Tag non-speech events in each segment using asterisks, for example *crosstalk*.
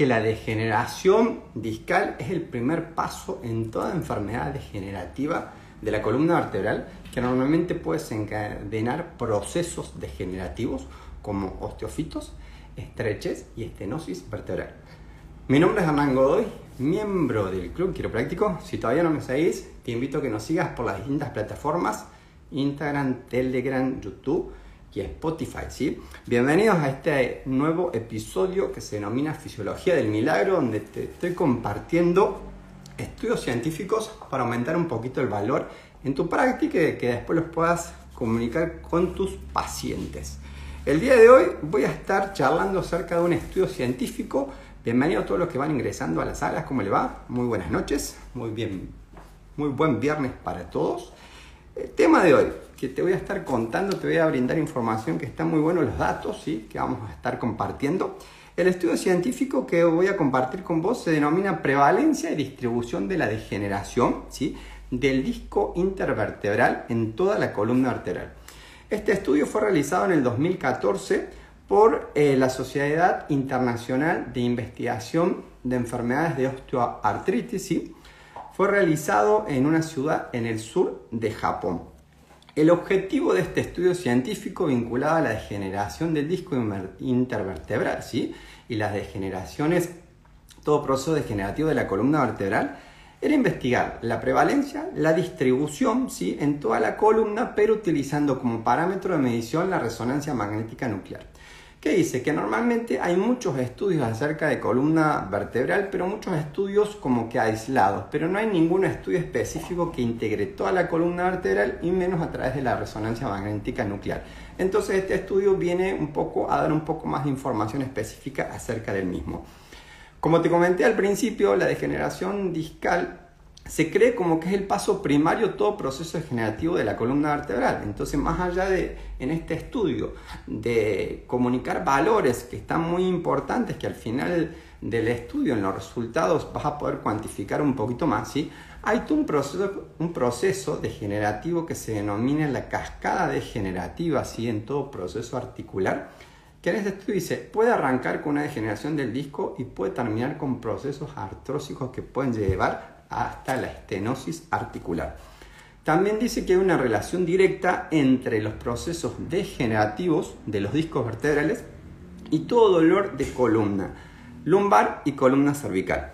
que la degeneración discal es el primer paso en toda enfermedad degenerativa de la columna vertebral que normalmente puede desencadenar procesos degenerativos como osteofitos, estrechez y estenosis vertebral. Mi nombre es Hernán Godoy, miembro del Club Quiropráctico. Si todavía no me seguís, te invito a que nos sigas por las distintas plataformas, Instagram, Telegram, YouTube y Spotify. ¿sí? Bienvenidos a este nuevo episodio que se denomina Fisiología del Milagro, donde te estoy compartiendo estudios científicos para aumentar un poquito el valor en tu práctica y que después los puedas comunicar con tus pacientes. El día de hoy voy a estar charlando acerca de un estudio científico. Bienvenidos a todos los que van ingresando a las salas, ¿cómo le va? Muy buenas noches, muy bien, muy buen viernes para todos. El tema de hoy, que te voy a estar contando, te voy a brindar información que está muy bueno, los datos ¿sí? que vamos a estar compartiendo. El estudio científico que voy a compartir con vos se denomina prevalencia y distribución de la degeneración ¿sí? del disco intervertebral en toda la columna vertebral. Este estudio fue realizado en el 2014 por eh, la Sociedad Internacional de Investigación de Enfermedades de Osteoartritis. ¿sí? Fue realizado en una ciudad en el sur de Japón. El objetivo de este estudio científico vinculado a la degeneración del disco intervertebral ¿sí? y las degeneraciones, todo proceso degenerativo de la columna vertebral, era investigar la prevalencia, la distribución ¿sí? en toda la columna, pero utilizando como parámetro de medición la resonancia magnética nuclear que dice que normalmente hay muchos estudios acerca de columna vertebral, pero muchos estudios como que aislados, pero no hay ningún estudio específico que integre toda la columna vertebral y menos a través de la resonancia magnética nuclear. Entonces este estudio viene un poco a dar un poco más de información específica acerca del mismo. Como te comenté al principio, la degeneración discal se cree como que es el paso primario todo proceso degenerativo de la columna vertebral. Entonces, más allá de, en este estudio, de comunicar valores que están muy importantes, que al final del estudio, en los resultados, vas a poder cuantificar un poquito más, hay un proceso, un proceso degenerativo que se denomina la cascada degenerativa, ¿sí? en todo proceso articular, que en este estudio dice, puede arrancar con una degeneración del disco y puede terminar con procesos artrósicos que pueden llevar hasta la estenosis articular. También dice que hay una relación directa entre los procesos degenerativos de los discos vertebrales y todo dolor de columna, lumbar y columna cervical.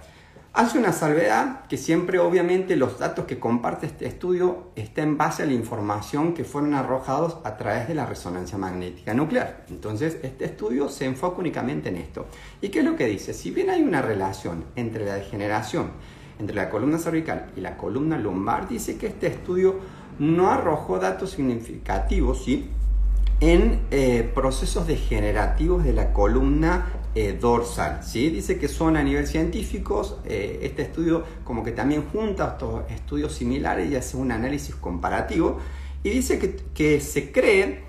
Hace una salvedad que siempre obviamente los datos que comparte este estudio están en base a la información que fueron arrojados a través de la resonancia magnética nuclear. Entonces este estudio se enfoca únicamente en esto. ¿Y qué es lo que dice? Si bien hay una relación entre la degeneración entre la columna cervical y la columna lumbar, dice que este estudio no arrojó datos significativos ¿sí? en eh, procesos degenerativos de la columna eh, dorsal. ¿sí? Dice que son a nivel científico, eh, este estudio como que también junta estos estudios similares y hace un análisis comparativo y dice que, que se cree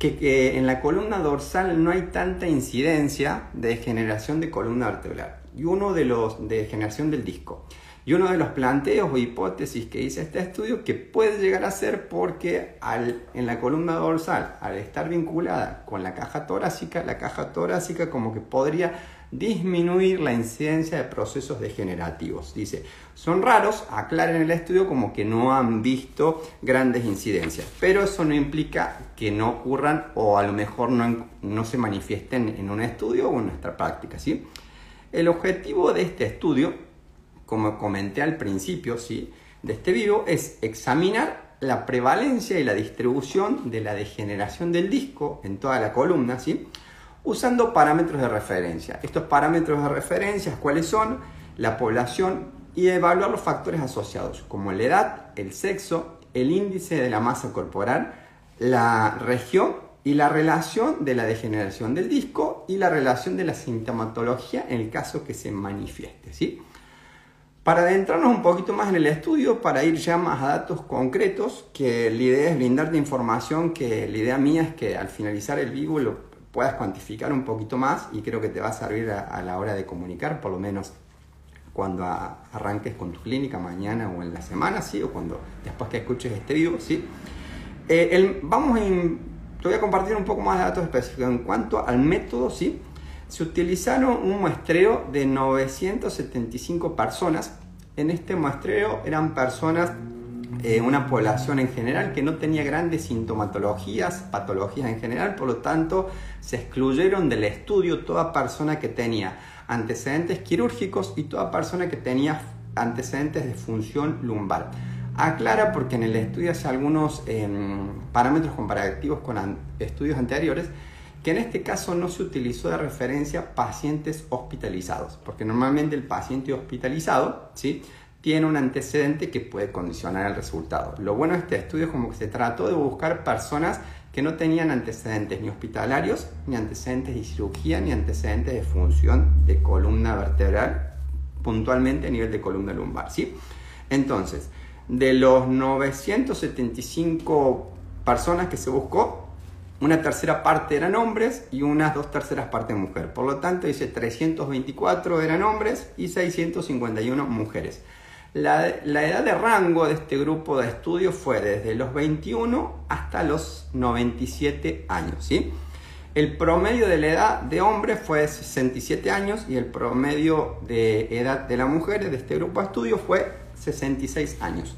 que, en la columna dorsal no hay tanta incidencia de degeneración de columna vertebral y uno de los de degeneración del disco. Y uno de los planteos o hipótesis que dice este estudio que puede llegar a ser porque al, en la columna dorsal, al estar vinculada con la caja torácica, la caja torácica como que podría disminuir la incidencia de procesos degenerativos. Dice, son raros, aclaran en el estudio como que no han visto grandes incidencias, pero eso no implica que no ocurran o a lo mejor no, no se manifiesten en un estudio o en nuestra práctica. ¿sí? El objetivo de este estudio como comenté al principio ¿sí? de este video, es examinar la prevalencia y la distribución de la degeneración del disco en toda la columna, ¿sí? usando parámetros de referencia. Estos parámetros de referencia, ¿cuáles son? La población y evaluar los factores asociados, como la edad, el sexo, el índice de la masa corporal, la región y la relación de la degeneración del disco y la relación de la sintomatología en el caso que se manifieste. ¿sí? Para adentrarnos un poquito más en el estudio, para ir ya más a datos concretos, que la idea es brindarte información que la idea mía es que al finalizar el vivo lo puedas cuantificar un poquito más y creo que te va a servir a, la hora de comunicar, por lo menos cuando arranques con tu clínica mañana o en la semana, ¿sí? O cuando después que escuches este video, ¿sí? Eh, vamos a, te voy a compartir un poco más de datos específicos en cuanto al método, ¿sí? Se utilizaron un muestreo de 975 personas. En este muestreo eran personas, eh, una población en general que no tenía grandes sintomatologías, patologías en general, por lo tanto se excluyeron del estudio toda persona que tenía antecedentes quirúrgicos y toda persona que tenía antecedentes de función lumbar. Aclara porque en el estudio hace algunos em, parámetros comparativos con estudios anteriores que en este caso no se utilizó de referencia pacientes hospitalizados, porque normalmente el paciente hospitalizado ¿sí? tiene un antecedente que puede condicionar el resultado. Lo bueno de este estudio es como que se trató de buscar personas que no tenían antecedentes ni hospitalarios, ni antecedentes de cirugía, ni antecedentes de función de columna vertebral, puntualmente a nivel de columna lumbar. ¿sí? Entonces, de los 975 personas que se buscó, una tercera parte eran hombres y unas dos terceras partes mujeres. Por lo tanto, dice 324 eran hombres y 651 mujeres. La, edad de rango de este grupo de estudio fue desde los 21 hasta los 97 años. ¿sí? El promedio de la edad de hombres fue 67 años y el promedio de edad de las mujeres de este grupo de estudio fue 66 años.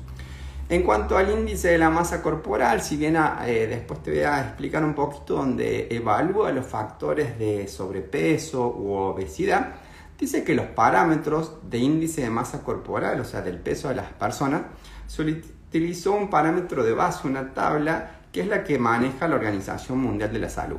En cuanto al índice de la masa corporal, si bien ah, eh, después te voy a explicar un poquito donde evalúa los factores de sobrepeso u obesidad, dice que los parámetros de índice de masa corporal, o sea, del peso de las personas, se utilizó un parámetro de base, una tabla, que es la que maneja la Organización Mundial de la Salud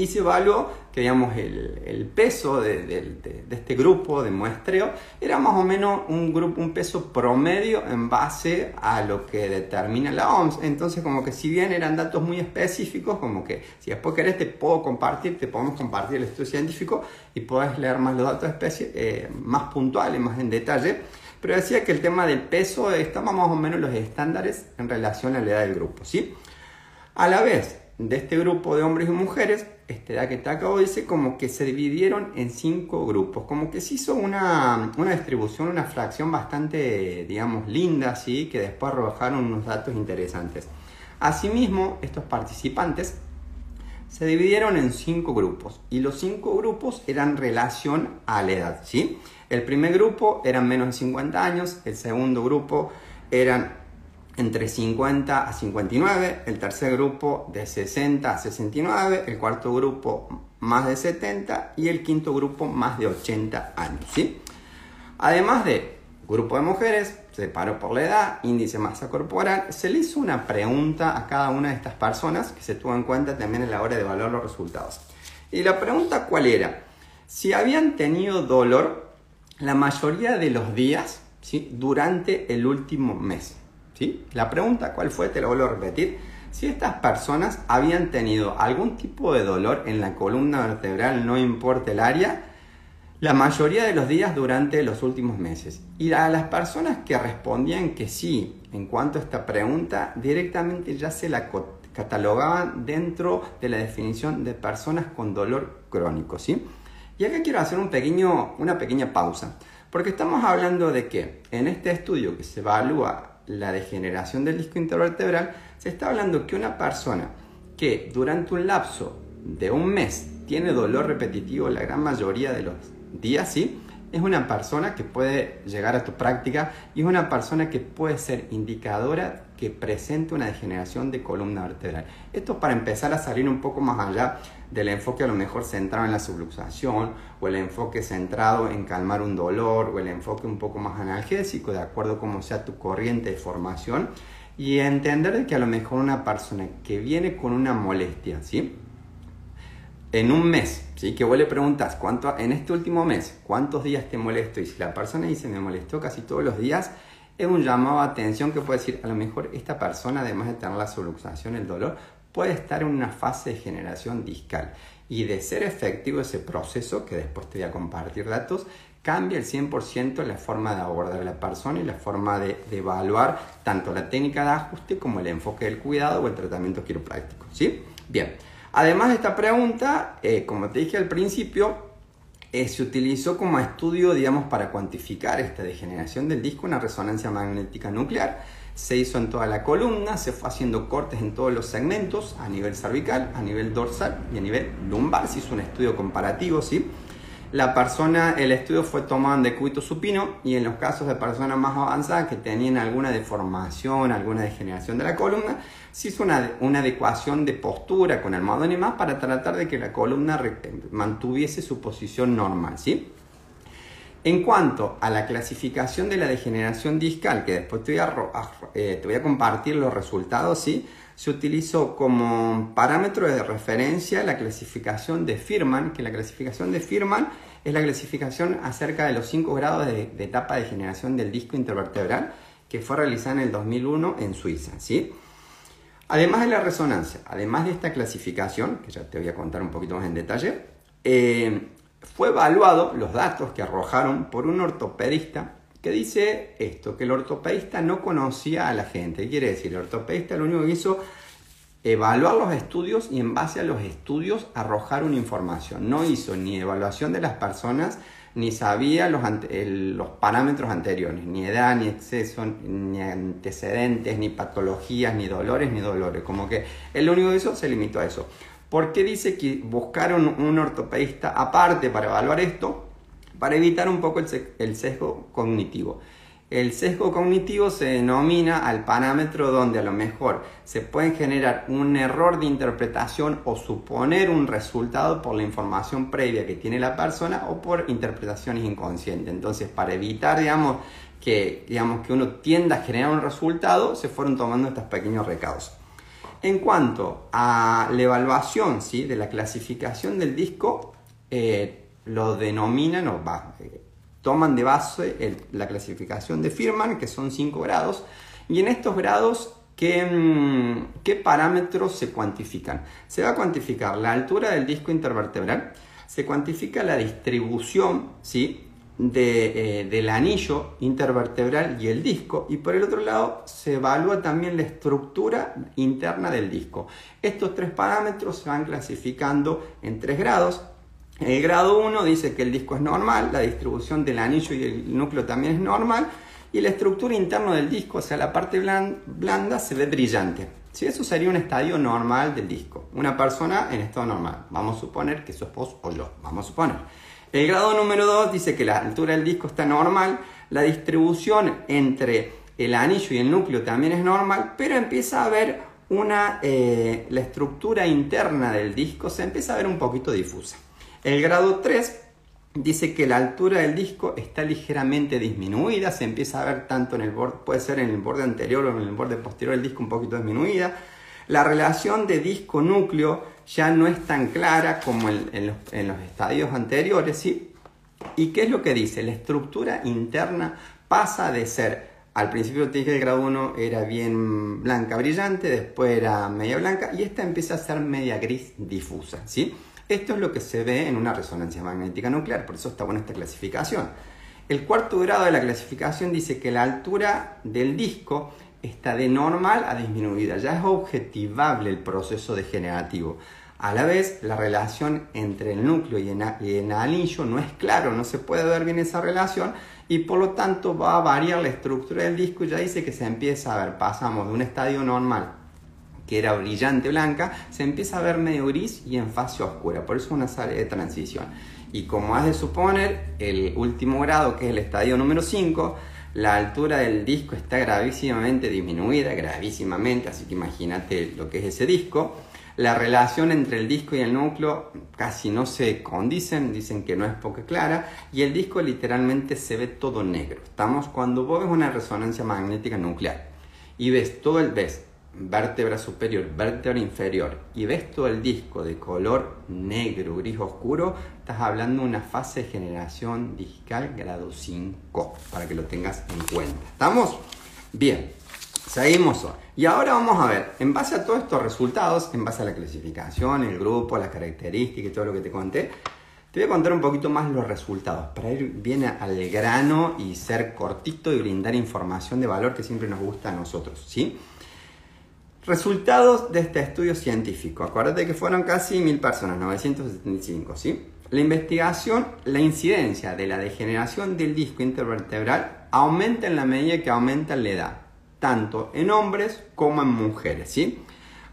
y se evaluó que digamos, el, peso de, este grupo de muestreo era más o menos un, grupo, un peso promedio en base a lo que determina la OMS. Entonces, como que si bien eran datos muy específicos, como que si después querés te puedo compartir, te podemos compartir el estudio científico y puedes leer más los datos eh, más puntuales, más en detalle. Pero decía que el tema del peso estaba más o menos los estándares en relación a la edad del grupo. ¿sí? A la vez, de este grupo de hombres y mujeres, este da que te acabo dice como que se dividieron en cinco grupos, como que se hizo una, distribución, una fracción bastante, digamos, linda, ¿sí? que después arrojaron unos datos interesantes. Asimismo, estos participantes se dividieron en cinco grupos y los cinco grupos eran relación a la edad. ¿sí? El primer grupo eran menos de 50 años, el segundo grupo eran entre 50 a 59, el tercer grupo de 60 a 69, el cuarto grupo más de 70 y el quinto grupo más de 80 años. ¿sí? Además de grupo de mujeres, se separó por la edad, índice masa corporal, se le hizo una pregunta a cada una de estas personas que se tuvo en cuenta también a la hora de evaluar los resultados. Y la pregunta cuál era? Si habían tenido dolor la mayoría de los días ¿sí? durante el último mes. La pregunta, ¿cuál fue? Te lo vuelvo a repetir. Si estas personas habían tenido algún tipo de dolor en la columna vertebral, no importa el área, la mayoría de los días durante los últimos meses. Y a las personas que respondían que sí en cuanto a esta pregunta, directamente ya se la catalogaban dentro de la definición de personas con dolor crónico. ¿sí? Y acá quiero hacer un pequeño, una pequeña pausa, porque estamos hablando de que en este estudio que se evalúa la degeneración del disco intervertebral, se está hablando que una persona que durante un lapso de un mes tiene dolor repetitivo la gran mayoría de los días, ¿sí? es una persona que puede llegar a tu práctica y es una persona que puede ser indicadora que presente una degeneración de columna vertebral. Esto para empezar a salir un poco más allá del enfoque a lo mejor centrado en la subluxación o el enfoque centrado en calmar un dolor o el enfoque un poco más analgésico de acuerdo como sea tu corriente de formación y entender que a lo mejor una persona que viene con una molestia, ¿sí? en un mes, ¿sí? que vos le preguntas, ¿cuánto, en este último mes, ¿cuántos días te molesto? Y si la persona dice, me molestó casi todos los días, es un llamado a atención que puede decir, a lo mejor esta persona, además de tener la subluxación, el dolor, puede estar en una fase de generación discal. Y de ser efectivo ese proceso, que después te voy a compartir datos, cambia el 100% la forma de abordar a la persona y la forma de, evaluar tanto la técnica de ajuste como el enfoque del cuidado o el tratamiento quiropráctico. ¿sí? Bien. Además de esta pregunta, eh, como te dije al principio, eh, se utilizó como estudio, digamos, para cuantificar esta degeneración del disco una resonancia magnética nuclear. Se hizo en toda la columna, se fue haciendo cortes en todos los segmentos, a nivel cervical, a nivel dorsal y a nivel lumbar. Se hizo un estudio comparativo, ¿sí? La persona, el estudio fue tomado en decúbito supino y en los casos de personas más avanzadas que tenían alguna deformación, alguna degeneración de la columna, se hizo una, adecuación de postura con almohadón y para tratar de que la columna mantuviese su posición normal, ¿sí? En cuanto a la clasificación de la degeneración discal, que después te voy a, eh, te voy a compartir los resultados, ¿sí? se utilizó como parámetro de referencia la clasificación de Firman, que la clasificación de Firman es la clasificación acerca de los 5 grados de, etapa de generación del disco intervertebral que fue realizada en el 2001 en Suiza. ¿sí? Además de la resonancia, además de esta clasificación, que ya te voy a contar un poquito más en detalle, eh, fue evaluado los datos que arrojaron por un ortopedista que dice esto, que el ortopedista no conocía a la gente. ¿Qué quiere decir? El ortopedista lo único que hizo evaluar los estudios y en base a los estudios arrojar una información. No hizo ni evaluación de las personas, ni sabía los, los parámetros anteriores, ni edad, ni exceso, ni antecedentes, ni patologías, ni dolores, ni dolores. Como que el único que hizo se limitó a eso. ¿Por qué dice que buscaron un ortopedista aparte para evaluar esto? para evitar un poco el sesgo cognitivo. El sesgo cognitivo se denomina al parámetro donde a lo mejor se puede generar un error de interpretación o suponer un resultado por la información previa que tiene la persona o por interpretaciones inconscientes. Entonces, para evitar, digamos, que, digamos, que uno tienda a generar un resultado, se fueron tomando estos pequeños recados. En cuanto a la evaluación ¿sí? de la clasificación del disco, eh, lo denominan o eh, toman de base la clasificación de Firman, que son 5 grados, y en estos grados, ¿qué, mm, ¿qué, parámetros se cuantifican? Se va a cuantificar la altura del disco intervertebral, se cuantifica la distribución ¿sí? Eh, del anillo intervertebral y el disco, y por el otro lado se evalúa también la estructura interna del disco. Estos tres parámetros se van clasificando en tres grados, el grado 1 dice que el disco es normal, la distribución del anillo y el núcleo también es normal, y la estructura interna del disco, o sea, la parte blanda, se ve brillante. Si Eso sería un estadio normal del disco. Una persona en estado normal. Vamos a suponer que sos vos o yo. Vamos a suponer. El grado número 2 dice que la altura del disco está normal, la distribución entre el anillo y el núcleo también es normal, pero empieza a ver una, eh, la estructura interna del disco se empieza a ver un poquito difusa. El grado 3 dice que la altura del disco está ligeramente disminuida, se empieza a ver tanto en el borde, puede ser en el borde anterior o en el borde posterior del disco un poquito disminuida. La relación de disco-núcleo ya no es tan clara como en, los, estadios anteriores, ¿sí? ¿Y qué es lo que dice? La estructura interna pasa de ser, al principio te dije el grado 1 era bien blanca brillante, después era media blanca y esta empieza a ser media gris difusa, ¿sí? Esto es lo que se ve en una resonancia magnética nuclear, por eso está buena esta clasificación. El cuarto grado de la clasificación dice que la altura del disco está de normal a disminuida, ya es objetivable el proceso degenerativo. A la vez, la relación entre el núcleo y el anillo no es claro, no se puede ver bien esa relación y por lo tanto va a variar la estructura del disco ya dice que se empieza a ver, pasamos de un estadio normal que era brillante blanca, se empieza a ver medio gris y en fase oscura, por eso una sala de transición. Y como has de suponer, el último grado, que es el estadio número 5, la altura del disco está gravísimamente disminuida, gravísimamente, así que imagínate lo que es ese disco. La relación entre el disco y el núcleo casi no se condicen, dicen que no es poco clara, y el disco literalmente se ve todo negro. Estamos cuando vos ves una resonancia magnética nuclear y ves todo el ves vértebra superior, vértebra inferior y ves todo el disco de color negro, gris oscuro, estás hablando de una fase de generación discal grado 5, para que lo tengas en cuenta. ¿Estamos? Bien, seguimos. Y ahora vamos a ver, en base a todos estos resultados, en base a la clasificación, el grupo, las características y todo lo que te conté, te voy a contar un poquito más los resultados, para ir bien al grano y ser cortito y brindar información de valor que siempre nos gusta a nosotros, ¿sí? Resultados de este estudio científico. Acuérdate que fueron casi mil personas, 975, ¿sí? la investigación, la incidencia de la degeneración del disco intervertebral aumenta en la medida que aumenta la edad, tanto en hombres como en mujeres. ¿sí?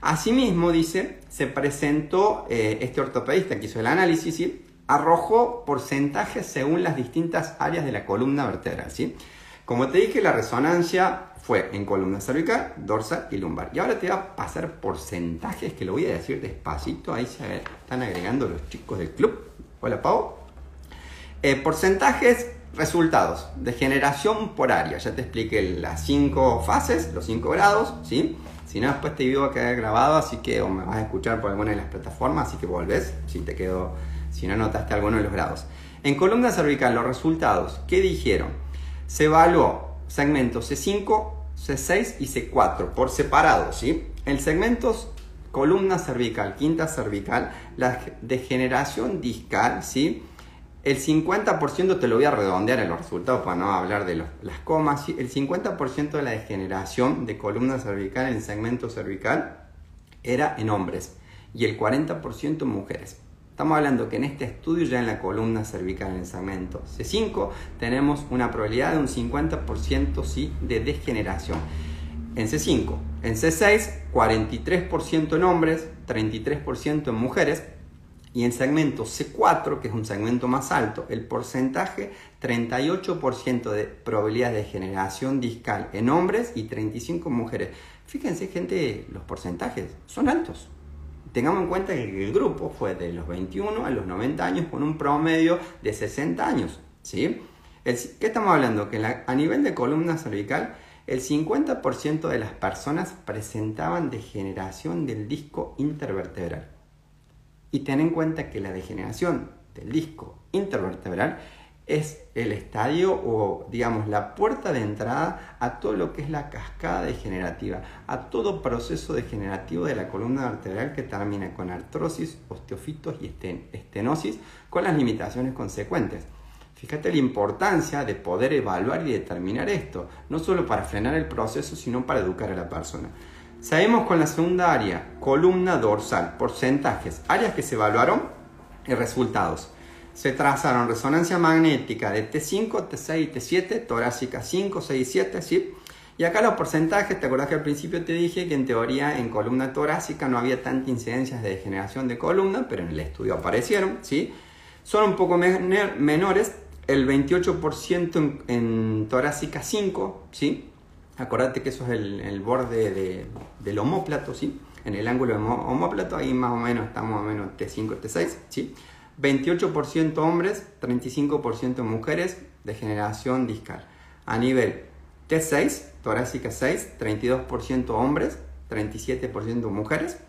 Asimismo, dice, se presentó eh, este ortopedista que hizo el análisis, arrojó porcentajes según las distintas áreas de la columna vertebral. ¿sí? Como te dije, la resonancia fue en columna cervical, dorsal y lumbar. Y ahora te voy a pasar porcentajes que lo voy a decir despacito. Ahí se están agregando los chicos del club. Hola, Pau. Eh, porcentajes, resultados de generación por área. Ya te expliqué las cinco fases, los cinco grados, ¿sí? Si no, después te video va a quedar grabado, así que me vas a escuchar por alguna de las plataformas, así que volvés si te quedó, si no notaste alguno de los grados. En columna cervical, los resultados, ¿qué dijeron? Se evaluó segmentos C5, C6 y C4 por separado, ¿sí? El segmento columna cervical, quinta cervical, la degeneración discal, ¿sí? El 50% te lo voy a redondear en los resultados para no hablar de las comas. El 50% de la degeneración de columna cervical en el segmento cervical era en hombres y el 40% en mujeres. Estamos hablando que en este estudio ya en la columna cervical en el segmento C5 tenemos una probabilidad de un 50% sí de degeneración. En C5, en C6 43% en hombres, 33% en mujeres y en segmento C4, que es un segmento más alto, el porcentaje 38% de probabilidad de generación discal en hombres y 35 en mujeres. Fíjense, gente, los porcentajes son altos. Tengamos en cuenta que el grupo fue de los 21 a los 90 años con un promedio de 60 años. ¿sí? ¿Qué estamos hablando? Que a nivel de columna cervical, el 50% de las personas presentaban degeneración del disco intervertebral. Y ten en cuenta que la degeneración del disco intervertebral es el estadio o digamos la puerta de entrada a todo lo que es la cascada degenerativa, a todo proceso degenerativo de la columna vertebral que termina con artrosis, osteofitos y estenosis con las limitaciones consecuentes. Fíjate la importancia de poder evaluar y determinar esto, no solo para frenar el proceso, sino para educar a la persona. Sabemos con la segunda área, columna dorsal, porcentajes, áreas que se evaluaron y resultados. Se trazaron resonancia magnética de T5, T6 y T7, torácica 5, 6 y 7, ¿sí? Y acá los porcentajes, te acuerdas que al principio te dije que en teoría en columna torácica no había tanta incidencias de degeneración de columna, pero en el estudio aparecieron, ¿sí? Son un poco menores, el 28% en, en torácica 5, ¿sí? Acordate que eso es el, borde del homóplato, ¿sí? En el ángulo del homóplato, ahí más o menos estamos más o menos T5, T6, ¿sí? 28% hombres, 35% mujeres de generación discal. A nivel T6, torácica 6, 32% hombres, 37% mujeres.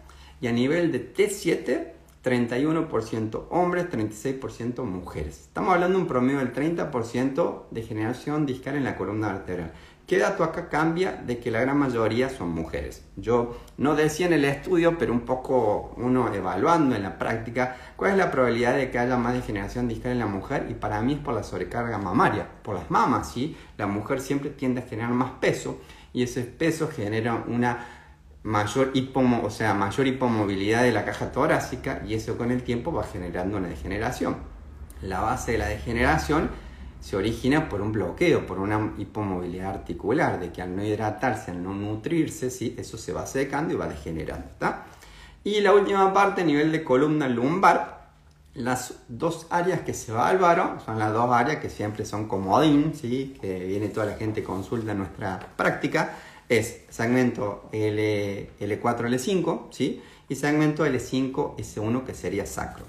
Y a nivel de T7, 31% hombres, 36% mujeres. Estamos hablando de un promedio del 30% de generación discal en la columna vertebral. ¿Qué dato acá cambia de que la gran mayoría son mujeres? Yo no decía en el estudio, pero un poco uno evaluando en la práctica, cuál es la probabilidad de que haya más degeneración discal en la mujer y para mí es por la sobrecarga mamaria, por las mamas, ¿sí? La mujer siempre tiende a generar más peso y ese peso genera una mayor hipomo, o sea, mayor hipomovilidad de la caja torácica y eso con el tiempo va generando una degeneración. La base de la degeneración se origina por un bloqueo, por una hipomovilidad articular, de que al no hidratarse, al no nutrirse, ¿sí? eso se va secando y va degenerando. Y la última parte, a nivel de columna lumbar, las dos áreas que se evaluaron son las dos áreas que siempre son comodín, ¿sí? que viene toda la gente consulta en nuestra práctica, es segmento L, L4, L5, ¿sí? y segmento L5, S1 que sería sacro.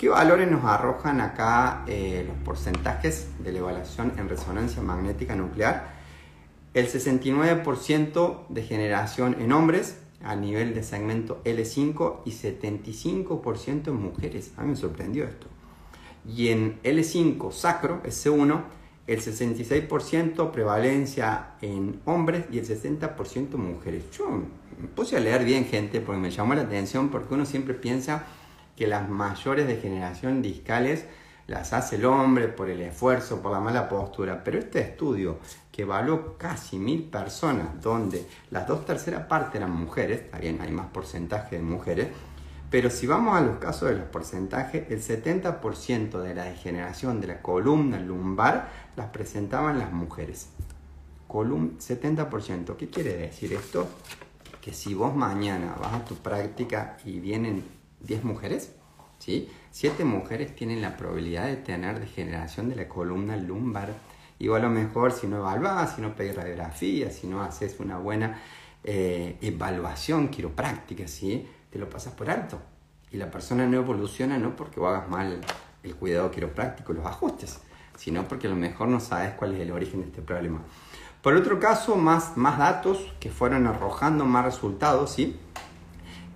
¿Qué valores nos arrojan acá eh, los porcentajes de la evaluación en resonancia magnética nuclear? El 69% de generación en hombres a nivel de segmento L5 y 75% en mujeres. A mí me sorprendió esto. Y en L5 sacro, S1, el 66% prevalencia en hombres y el 60% en mujeres. Yo me puse a leer bien gente porque me llamó la atención porque uno siempre piensa que las mayores degeneraciones discales las hace el hombre por el esfuerzo, por la mala postura. Pero este estudio que evaluó casi mil personas, donde las dos terceras partes eran mujeres, está bien, hay más porcentaje de mujeres, Pero si vamos a los casos de los porcentajes, el 70% de la degeneración de la columna lumbar las presentaban las mujeres. Colum 70%. ¿Qué quiere decir esto? Que si vos mañana vas a tu práctica y vienen 10 mujeres, ¿sí? 7 mujeres tienen la probabilidad de tener degeneración de la columna lumbar. Y a lo mejor si no evaluás, si no pedís radiografía, si no haces una buena eh, evaluación quiropráctica, ¿sí? te lo pasas por alto. Y la persona no evoluciona no porque hagas mal el cuidado quiropráctico, los ajustes, sino porque a lo mejor no sabes cuál es el origen de este problema. Por otro caso, más, más datos que fueron arrojando más resultados, ¿sí?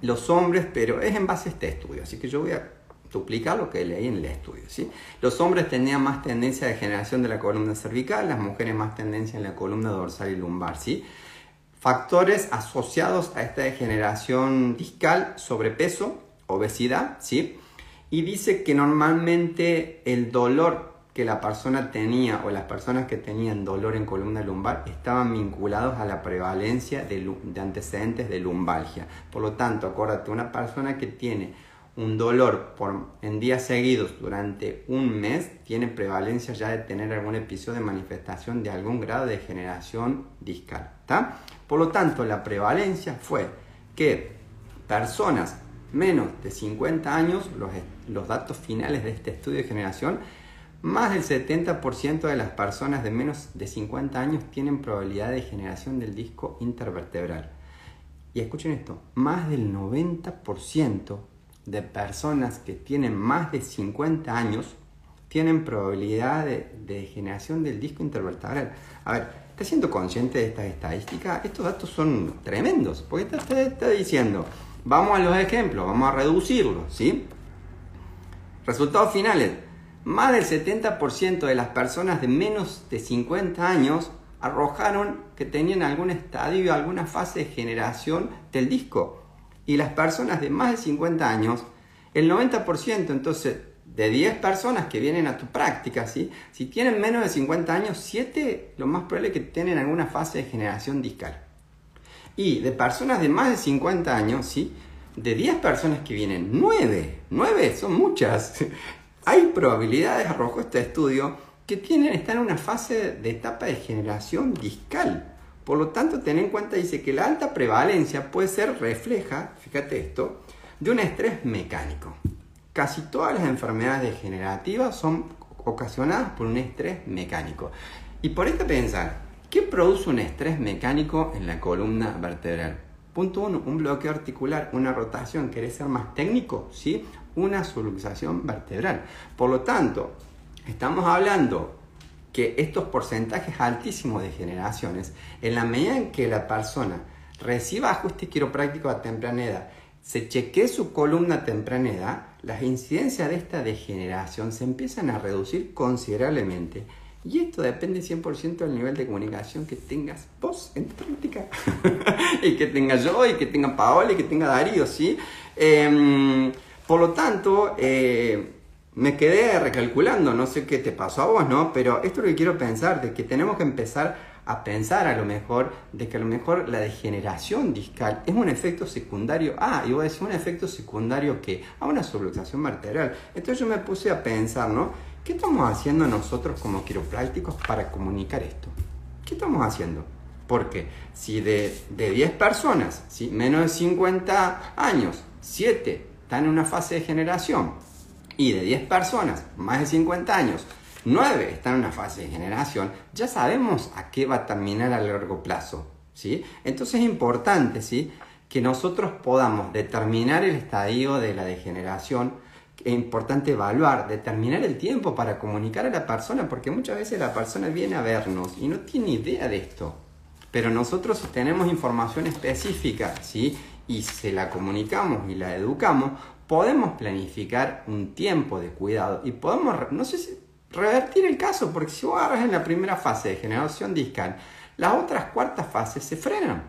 Los hombres, pero es en base a este estudio, así que yo voy a duplicar lo que leí en el estudio, ¿sí? Los hombres tenían más tendencia de degeneración de la columna cervical, las mujeres más tendencia en la columna dorsal y lumbar, ¿sí? Factores asociados a esta degeneración discal, sobrepeso, obesidad, ¿sí? Y dice que normalmente el dolor que la persona tenía o las personas que tenían dolor en columna lumbar estaban vinculados a la prevalencia de, antecedentes de lumbalgia. Por lo tanto, acuérdate, una persona que tiene un dolor por, en días seguidos durante un mes tiene prevalencia ya de tener algún episodio de manifestación de algún grado de degeneración discal. Por lo tanto, la prevalencia fue que personas menos de 50 años, los datos finales de este estudio de generación, más del 70% de las personas de menos de 50 años tienen probabilidad de generación del disco intervertebral. Y escuchen esto, más del 90% de personas que tienen más de 50 años tienen probabilidad de, generación del disco intervertebral. A ver, ¿Estás siendo consciente de estas estadísticas? Estos datos son tremendos, porque está, está diciendo, vamos a los ejemplos, vamos a reducirlos, ¿sí? Resultados finales, más del 70% de las personas de menos de 50 años arrojaron que tenían algún estadio, alguna fase de generación del disco. Y las personas de más de 50 años, el 90%, entonces de 10 personas que vienen a tu práctica, ¿sí? si tienen menos de 50 años, 7 lo más probable es que tienen alguna fase de generación discal. Y de personas de más de 50 años, ¿sí? de 10 personas que vienen, 9, 9 son muchas. Hay probabilidades, arrojó este estudio, que tienen, están en una fase de etapa de generación discal. Por lo tanto, ten en cuenta, dice que la alta prevalencia puede ser refleja, fíjate esto, de un estrés mecánico. Casi todas las enfermedades degenerativas son ocasionadas por un estrés mecánico. Y por esto pensar, ¿qué produce un estrés mecánico en la columna vertebral? Punto uno, un bloqueo articular, una rotación, ¿querés ser más técnico? ¿Sí? Una subluxación vertebral. Por lo tanto, estamos hablando que estos porcentajes altísimos de generaciones, en la medida en que la persona reciba ajuste quiropráctico a temprana edad, se chequee su columna a temprana edad, las incidencias de esta degeneración se empiezan a reducir considerablemente. Y esto depende 100% del nivel de comunicación que tengas vos en tu práctica. *laughs* y que tenga yo, y que tenga Paola, y que tenga Darío, ¿sí? Em, por lo tanto, eh, me quedé recalculando, no sé qué te pasó a vos, ¿no? Pero esto es lo que quiero pensar, de que tenemos que empezar a pensar a lo mejor de que a lo mejor la degeneración discal es un efecto secundario. Ah, y voy a decir un efecto secundario que a una subluxación vertebral. Entonces yo me puse a pensar, ¿no? ¿Qué estamos haciendo nosotros como quiroprácticos para comunicar esto? ¿Qué estamos haciendo? Porque si de, de 10 personas, ¿sí? menos de 50 años, 7 están en una fase de generación, y de 10 personas, más de 50 años, 9 están en una fase de generación, ya sabemos a qué va a terminar a largo plazo. ¿sí? Entonces es importante ¿sí? que nosotros podamos determinar el estadio de la degeneración. Es importante evaluar, determinar el tiempo para comunicar a la persona, porque muchas veces la persona viene a vernos y no tiene idea de esto. Pero nosotros tenemos información específica, ¿sí? Y se la comunicamos y la educamos, podemos planificar un tiempo de cuidado y podemos, no sé revertir el caso, porque si vos agarras en la primera fase de generación discal, las otras cuartas fases se frenan,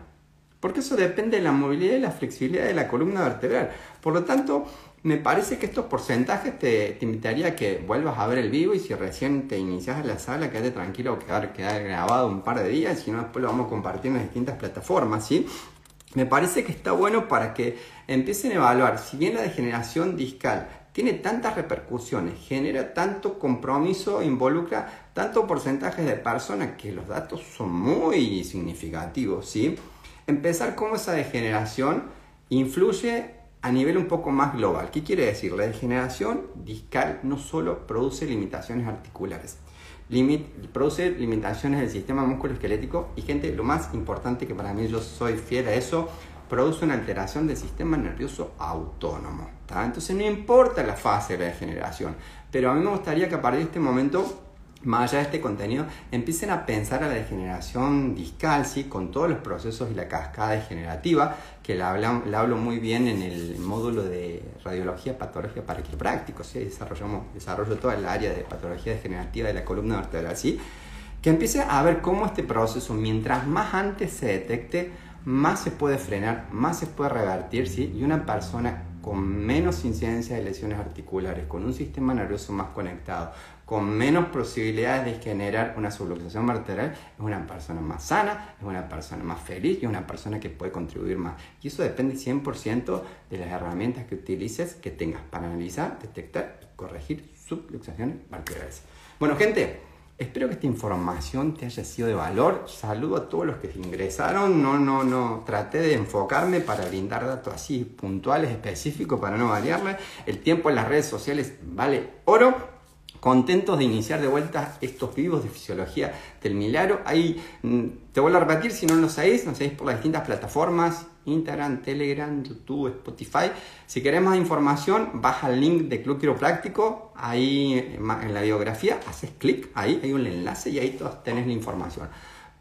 porque eso depende de la movilidad y la flexibilidad de la columna vertebral. Por lo tanto, me parece que estos porcentajes te, invitaría a que vuelvas a ver el vivo y si recién te inicias en la sala, quédate tranquilo, quedar, quedar grabado un par de días, si no después lo vamos a compartir en las distintas plataformas, ¿sí? Me parece que está bueno para que empiecen a evaluar si bien la degeneración discal tiene tantas repercusiones, genera tanto compromiso, involucra tanto porcentaje de personas que los datos son muy significativos, ¿sí? Empezar cómo esa degeneración influye a nivel un poco más global. ¿Qué quiere decir? La degeneración discal no solo produce limitaciones articulares, produce limitaciones del sistema musculoesquelético y gente, lo más importante que para mí yo soy fiel a eso, produce una alteración del sistema nervioso autónomo. Entonces no importa la fase de la degeneración, pero a mí me gustaría que a partir de este momento más allá de este contenido, empiecen a pensar a la degeneración discal, con todos los procesos y la cascada degenerativa, que la, hablo muy bien en el módulo de radiología patología para quiroprácticos, ¿sí? desarrollamos desarrollo toda el área de patología degenerativa de la columna vertebral, ¿sí? que empiece a ver cómo este proceso, mientras más antes se detecte, más se puede frenar, más se puede revertir, ¿sí? y una persona con menos incidencia de lesiones articulares, con un sistema nervioso más conectado, con menos posibilidades de generar una subluxación vertebral, es una persona más sana, es una persona más feliz y es una persona que puede contribuir más. Y eso depende 100% de las herramientas que utilices, que tengas para analizar, detectar y corregir subluxaciones vertebrales. Bueno, gente, espero que esta información te haya sido de valor. Saludo a todos los que ingresaron. No, no, no, traté de enfocarme para brindar datos así puntuales, específicos, para no variarle. El tiempo en las redes sociales vale oro contentos de iniciar de vuelta estos vivos de fisiología del milagro. Ahí mm, te vuelvo a repetir, si no lo sabéis, nos seguís por las distintas plataformas, Instagram, Telegram, YouTube, Spotify. Si querés más información, baja el link de Club Quiropráctico, ahí en la biografía, haces clic, ahí hay un enlace y ahí todos tenés la información.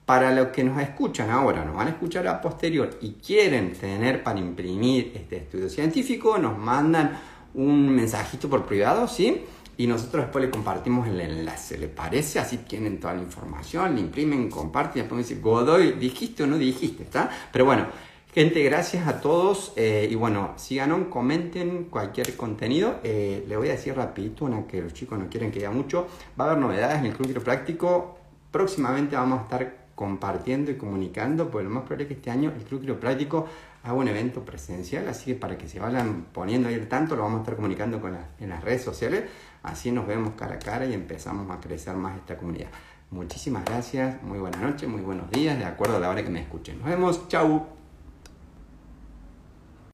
Para los que nos escuchan ahora, nos van a escuchar a posterior y quieren tener para imprimir este estudio científico, nos mandan un mensajito por privado, ¿sí? y nosotros después le compartimos el enlace. ¿Le parece? Así tienen toda la información, le imprimen, comparten y después me dicen, Godoy, ¿dijiste o no dijiste? ¿Está? Pero bueno, gente, gracias a todos eh, y bueno, síganos, comenten cualquier contenido. Eh, le voy a decir rapidito, una que los chicos no quieren que diga mucho. Va a haber novedades en el Club Quiropráctico. Próximamente vamos a estar compartiendo y comunicando, pues lo más probable es que este año el Club Quiropráctico haga un evento presencial, así que para que se vayan poniendo ahí el tanto, lo vamos a estar comunicando con en las redes sociales. Así nos vemos cara a cara y empezamos a crecer más esta comunidad. Muchísimas gracias, muy buenas noches, muy buenos días, de acuerdo a la hora que me escuchen. Nos vemos, chau.